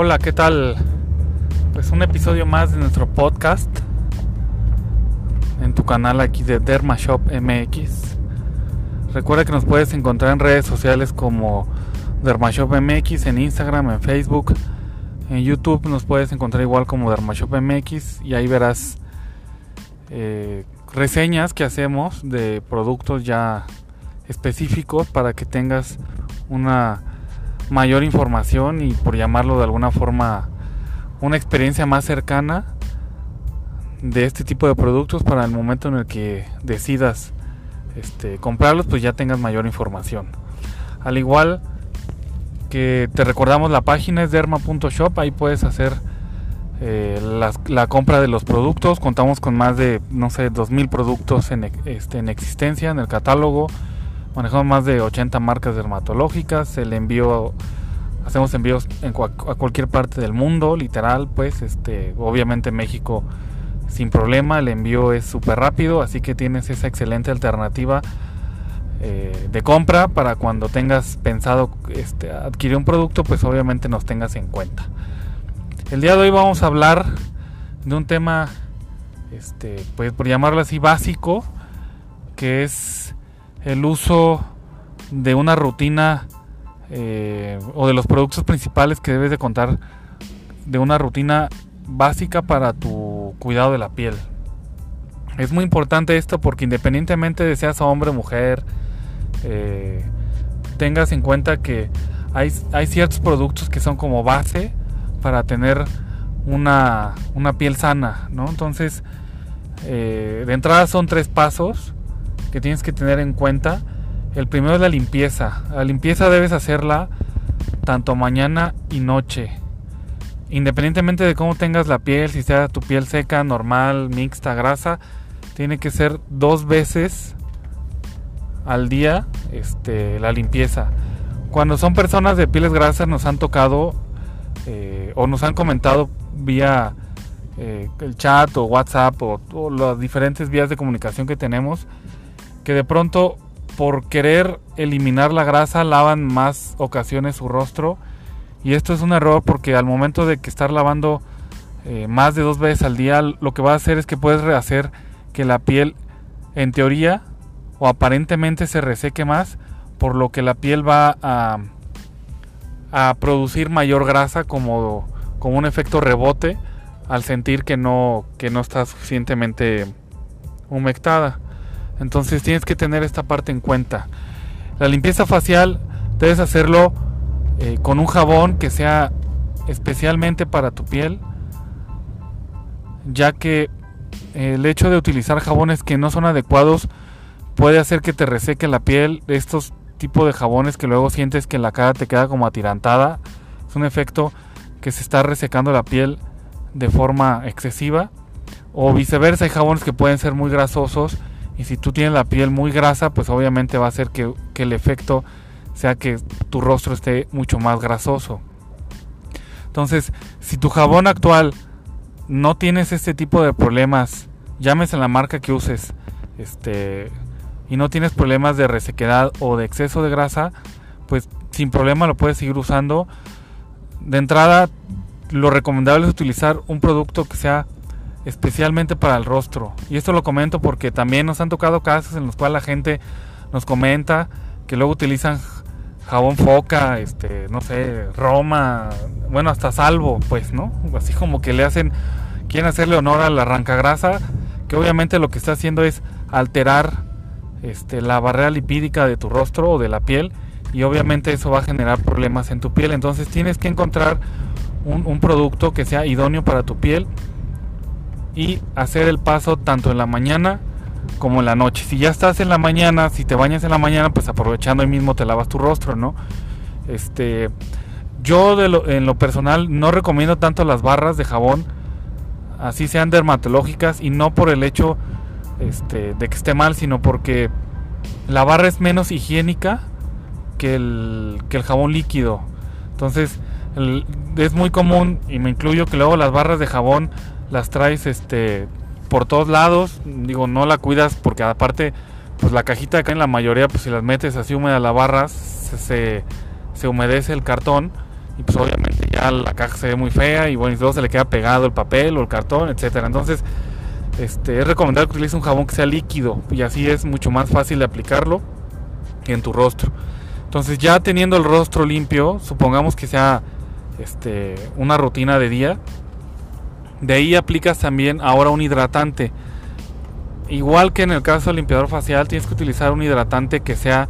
Hola, ¿qué tal? Pues un episodio más de nuestro podcast en tu canal aquí de Dermashop MX. Recuerda que nos puedes encontrar en redes sociales como Dermashop MX, en Instagram, en Facebook, en YouTube nos puedes encontrar igual como Dermashop MX y ahí verás eh, reseñas que hacemos de productos ya específicos para que tengas una mayor información y por llamarlo de alguna forma una experiencia más cercana de este tipo de productos para el momento en el que decidas este, comprarlos pues ya tengas mayor información. Al igual que te recordamos la página es derma.shop ahí puedes hacer eh, la, compra de los productos. Contamos con más de no sé 2000 productos en, este, en existencia en el catálogo manejamos más de 80 marcas dermatológicas, el envío hacemos envíos en a cualquier parte del mundo, literal, pues este obviamente México sin problema, el envío es súper rápido, así que tienes esa excelente alternativa eh, de compra para cuando tengas pensado este, adquirir un producto, pues obviamente nos tengas en cuenta. El día de hoy vamos a hablar de un tema, este, pues por llamarlo así, básico, que es el uso de una rutina eh, o de los productos principales que debes de contar de una rutina básica para tu cuidado de la piel. Es muy importante esto porque independientemente de seas hombre o mujer, eh, tengas en cuenta que hay, hay, ciertos productos que son como base para tener una, una piel sana, ¿no? Entonces, eh, de entrada son tres pasos que tienes que tener en cuenta. El primero es la limpieza. La limpieza debes hacerla tanto mañana y noche. Independientemente de cómo tengas la piel, si sea tu piel seca, normal, mixta, grasa, tiene que ser dos veces al día este, la limpieza. Cuando son personas de pieles grasas nos han tocado eh, o nos han comentado vía eh, el chat o WhatsApp o, o, las diferentes vías de comunicación que tenemos que de pronto por querer eliminar la grasa lavan más ocasiones su rostro y esto es un error porque al momento de que estar lavando eh, más de dos veces al día lo que va a hacer es que puedes rehacer que la piel en teoría o aparentemente se reseque más por lo que la piel va a, a producir mayor grasa como, como un efecto rebote al sentir que no, que no está suficientemente humectada. Entonces tienes que tener esta parte en cuenta. La limpieza facial debes hacerlo eh, con un jabón que sea especialmente para tu piel, ya que el hecho de utilizar jabones que no son adecuados puede hacer que te reseque la piel. Estos tipos de jabones que luego sientes que la cara te queda como atirantada, es un efecto que se está resecando la piel de forma excesiva. O viceversa, hay jabones que pueden ser muy grasosos y si tú tienes la piel muy grasa, pues obviamente va a hacer que, el efecto sea que tu rostro esté mucho más grasoso. Entonces, si tu jabón actual no tienes este tipo de problemas, llámese la marca que uses, este, y no tienes problemas de resequedad o de exceso de grasa, pues sin problema lo puedes seguir usando. De entrada, lo recomendable es utilizar un producto que sea especialmente para el rostro. Y esto lo comento porque también nos han tocado casos en los cuales la gente nos comenta que luego utilizan jabón foca, este, no sé, Roma, bueno, hasta salvo, pues, ¿no? Así como que le hacen, quieren hacerle honor a la grasa que obviamente lo que está haciendo es alterar este, la barrera lipídica de tu rostro o de la piel y obviamente eso va a generar problemas en tu piel. Entonces tienes que encontrar un producto que sea idóneo para tu piel y hacer el paso tanto en la mañana como en la noche. Si ya estás en la mañana, si te bañas en la mañana, pues aprovechando ahí mismo te lavas tu rostro, ¿no? Este, yo de lo, en lo personal no recomiendo tanto las barras de jabón, así sean dermatológicas y no por el hecho este, de que esté mal, sino porque la barra es menos higiénica que el, que el jabón líquido. Entonces es muy común, y me incluyo, que luego las barras de jabón las traes este por todos lados, digo, no la cuidas porque aparte pues la cajita acá en la mayoría pues si las metes así húmeda la barra se, se humedece el cartón y pues obviamente ya la caja se ve muy fea y bueno, y luego se le queda pegado el papel o el cartón, etcétera. Entonces, este, es recomendable que utilices un jabón que sea líquido y así es mucho más fácil de aplicarlo en tu rostro. Entonces, ya teniendo el rostro limpio, supongamos que sea este, una rutina de día, de ahí aplicas también ahora un hidratante. Igual que en el caso del limpiador facial, tienes que utilizar un hidratante que sea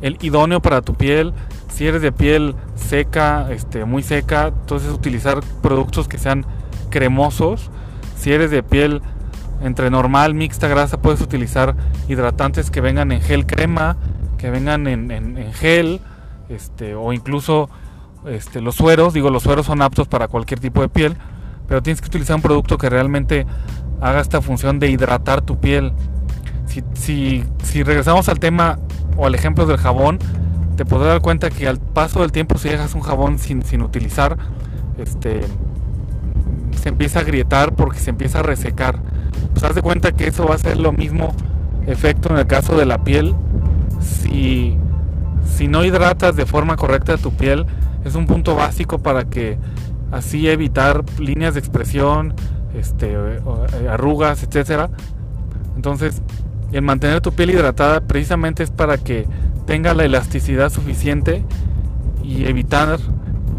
el idóneo para tu piel. Si eres de piel seca, este, muy seca, entonces utilizar productos que sean cremosos. Si eres de piel entre normal, mixta, grasa, puedes utilizar hidratantes que vengan en gel crema, que vengan en, gel, este, o incluso este, los sueros. Digo, los sueros son aptos para cualquier tipo de piel, pero tienes que utilizar un producto que realmente haga esta función de hidratar tu piel. Si, regresamos al tema o al ejemplo del jabón, te podrás dar cuenta que al paso del tiempo si dejas un jabón sin, sin utilizar, este, se empieza a grietar porque se empieza a resecar. Pues haz de cuenta que eso va a ser lo mismo efecto en el caso de la piel. Si, si no hidratas de forma correcta tu piel, es un punto básico para que así evitar líneas de expresión, este, eh, arrugas, etcétera. Entonces, el mantener tu piel hidratada precisamente es para que tenga la elasticidad suficiente y evitar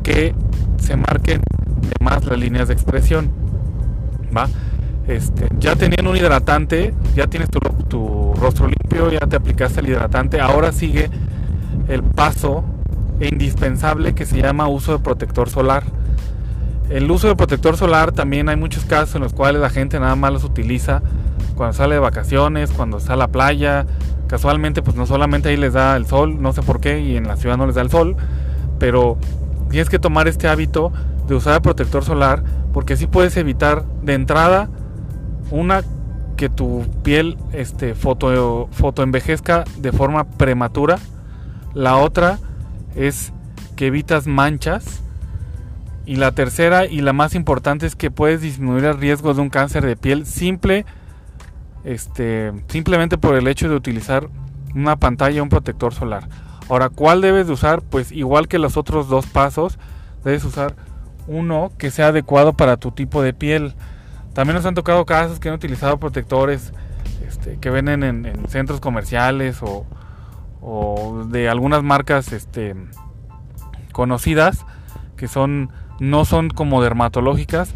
que se marquen de más las líneas de expresión. ¿Va? Este, ya teniendo un hidratante, ya tienes tu, tu rostro limpio, ya te aplicaste el hidratante, ahora sigue el paso indispensable que se llama uso de protector solar. El uso de protector solar también hay muchos casos en los cuales la gente nada más los utiliza cuando sale de vacaciones, cuando está a la playa. Casualmente, pues no solamente ahí les da el sol, no sé por qué, y en la ciudad no les da el sol, pero tienes que tomar este hábito de usar el protector solar porque así puedes evitar de entrada una que tu piel este foto, foto envejezca de forma prematura. La otra es que evitas manchas. Y la tercera y la más importante es que puedes disminuir el riesgo de un cáncer de piel simple este, simplemente por el hecho de utilizar una pantalla, un protector solar. Ahora, ¿cuál debes de usar? Pues igual que los otros dos pasos, debes usar uno que sea adecuado para tu tipo de piel. También nos han tocado casos que han utilizado protectores este, que venden en, centros comerciales o, o, de algunas marcas este, conocidas que son no son como dermatológicas.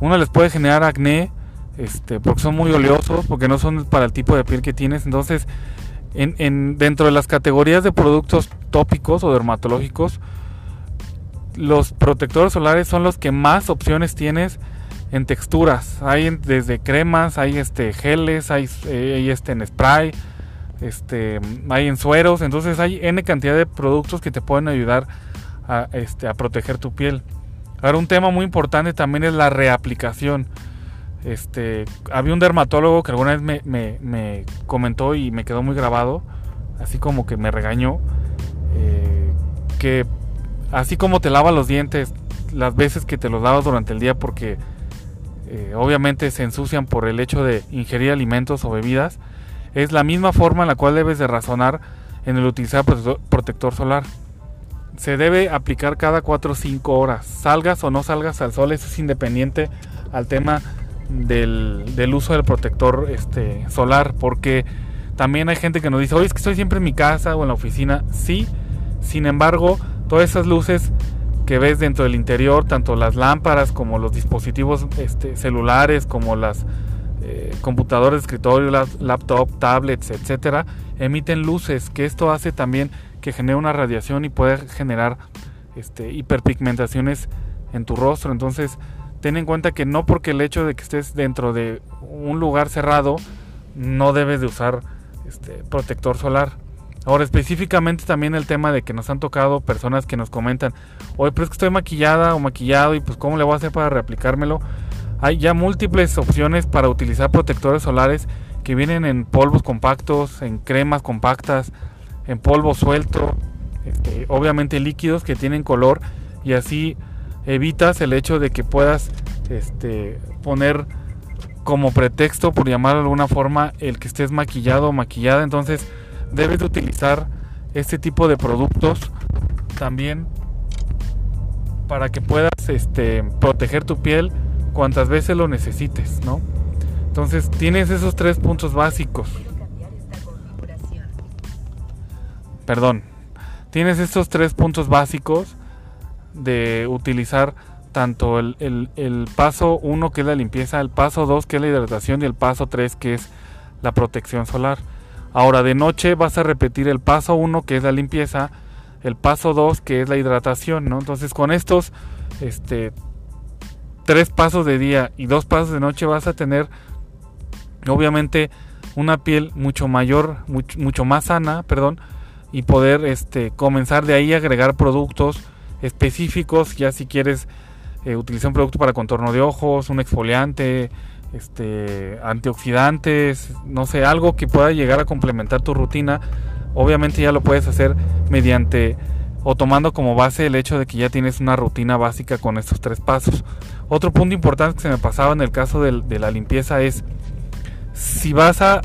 Uno les puede generar acné este, porque son muy oleosos, porque no son para el tipo de piel que tienes. Entonces, en, dentro de las categorías de productos tópicos o dermatológicos, los protectores solares son los que más opciones tienes en texturas. Hay desde cremas, hay este geles, hay, eh, este en spray, este, hay en sueros. Entonces hay n cantidad de productos que te pueden ayudar a, este, a proteger tu piel. Un tema muy importante también es la reaplicación. Este, había un dermatólogo que alguna vez me, comentó y me quedó muy grabado, así como que me regañó, eh, que así como te lava los dientes las veces que te los lavas durante el día porque eh, obviamente se ensucian por el hecho de ingerir alimentos o bebidas, es la misma forma en la cual debes de razonar en el utilizar protector solar. Se debe aplicar cada 4 o 5 horas. Salgas o no salgas al sol, eso es independiente al tema del, uso del protector este, solar, porque también hay gente que nos dice, oye, es que estoy siempre en mi casa o en la oficina. Sí, sin embargo, todas esas luces que ves dentro del interior, tanto las lámparas como los dispositivos este, celulares, como las eh, computadores de escritorio, las laptop, tablets, etcétera, emiten luces, que esto hace también que genere una radiación y puede generar este, hiperpigmentaciones en tu rostro. Entonces, ten en cuenta que no porque el hecho de que estés dentro de un lugar cerrado, no debes de usar este, protector solar. Ahora específicamente también el tema de que nos han tocado personas que nos comentan, oye, pero es que estoy maquillada o maquillado y pues cómo le voy a hacer para reaplicármelo. Hay ya múltiples opciones para utilizar protectores solares que vienen en polvos compactos, en cremas compactas, en polvo suelto, este, obviamente líquidos que tienen color y así evitas el hecho de que puedas este, poner como pretexto, por llamarlo de alguna forma, el que estés maquillado o maquillada. Entonces debes de utilizar este tipo de productos también para que puedas este, proteger tu piel cuantas veces lo necesites, ¿no? Entonces tienes esos tres puntos básicos. Perdón. Tienes estos tres puntos básicos de utilizar tanto el, paso 1 que es la limpieza, el paso 2 que es la hidratación y el paso 3 que es la protección solar. Ahora de noche vas a repetir el paso 1 que es la limpieza, el paso 2 que es la hidratación, ¿no? Entonces con estos este, tres pasos de día y dos pasos de noche vas a tener obviamente una piel mucho mayor, mucho, más sana, perdón, y poder este, comenzar de ahí a agregar productos específicos, ya si quieres eh, utilizar un producto para contorno de ojos, un exfoliante, este, antioxidantes, no sé, algo que pueda llegar a complementar tu rutina, obviamente ya lo puedes hacer mediante o tomando como base el hecho de que ya tienes una rutina básica con estos tres pasos. Otro punto importante que se me pasaba en el caso de la limpieza es si vas a,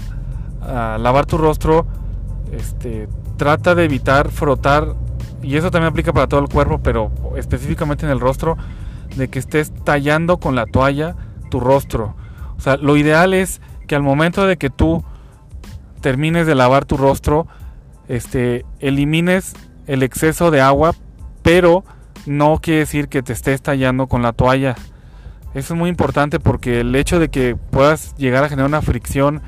lavar tu rostro, este, trata de evitar frotar, y eso también aplica para todo el cuerpo, pero específicamente en el rostro, de que estés tallando con la toalla tu rostro. O sea, lo ideal es que al momento de que tú termines de lavar tu rostro, este, elimines el exceso de agua, pero no quiere decir que te estés tallando con la toalla. Eso es muy importante porque el hecho de que puedas llegar a generar una fricción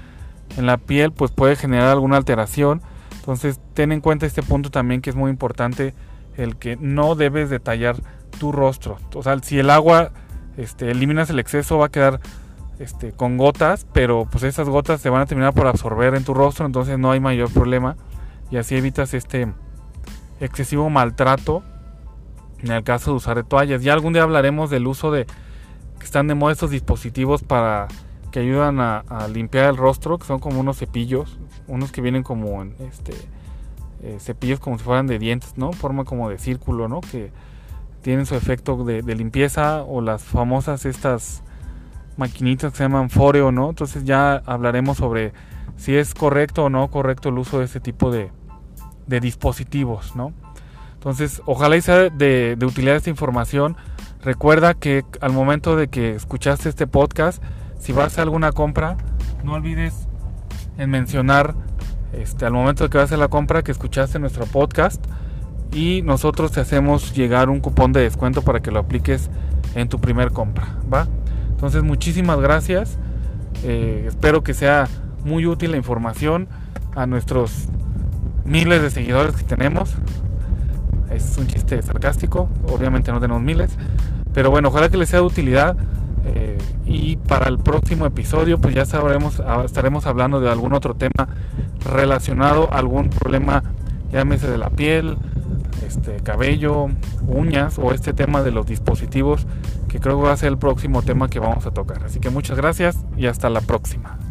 en la piel, pues puede generar alguna alteración. Entonces, ten en cuenta este punto también que es muy importante, el que no debes detallar tu rostro. O sea, si el agua este, eliminas el exceso, va a quedar este, con gotas, pero pues esas gotas se van a terminar por absorber en tu rostro, entonces no hay mayor problema. Y así evitas este excesivo maltrato en el caso de usar toallas. Ya algún día hablaremos del uso de están de moda estos dispositivos para que ayudan a, limpiar el rostro, que son como unos cepillos, unos que vienen como en este eh, cepillos como si fueran de dientes, ¿no? Forma como de círculo, ¿no? Que tienen su efecto de, limpieza o las famosas estas maquinitas que se llaman Foreo, ¿no? Entonces ya hablaremos sobre si es correcto o no correcto el uso de este tipo de, dispositivos, ¿no? Entonces, ojalá y sea de, de utilidad esta información Recuerda que al momento de que escuchaste este podcast, si vas a alguna compra, no olvides en mencionar este, al momento de que vas a la compra que escuchaste nuestro podcast y nosotros te hacemos llegar un cupón de descuento para que lo apliques en tu primer compra, ¿va? Entonces muchísimas gracias, eh, espero que sea muy útil la información a nuestros miles de seguidores que tenemos. Es un chiste sarcástico, obviamente no tenemos miles, pero bueno, ojalá que les sea de utilidad. Eh, y para el próximo episodio, pues ya sabremos, ah, estaremos hablando de algún otro tema relacionado a algún problema, llámese de la piel, este cabello, uñas o este tema de los dispositivos, que creo que va a ser el próximo tema que vamos a tocar. Así que muchas gracias y hasta la próxima.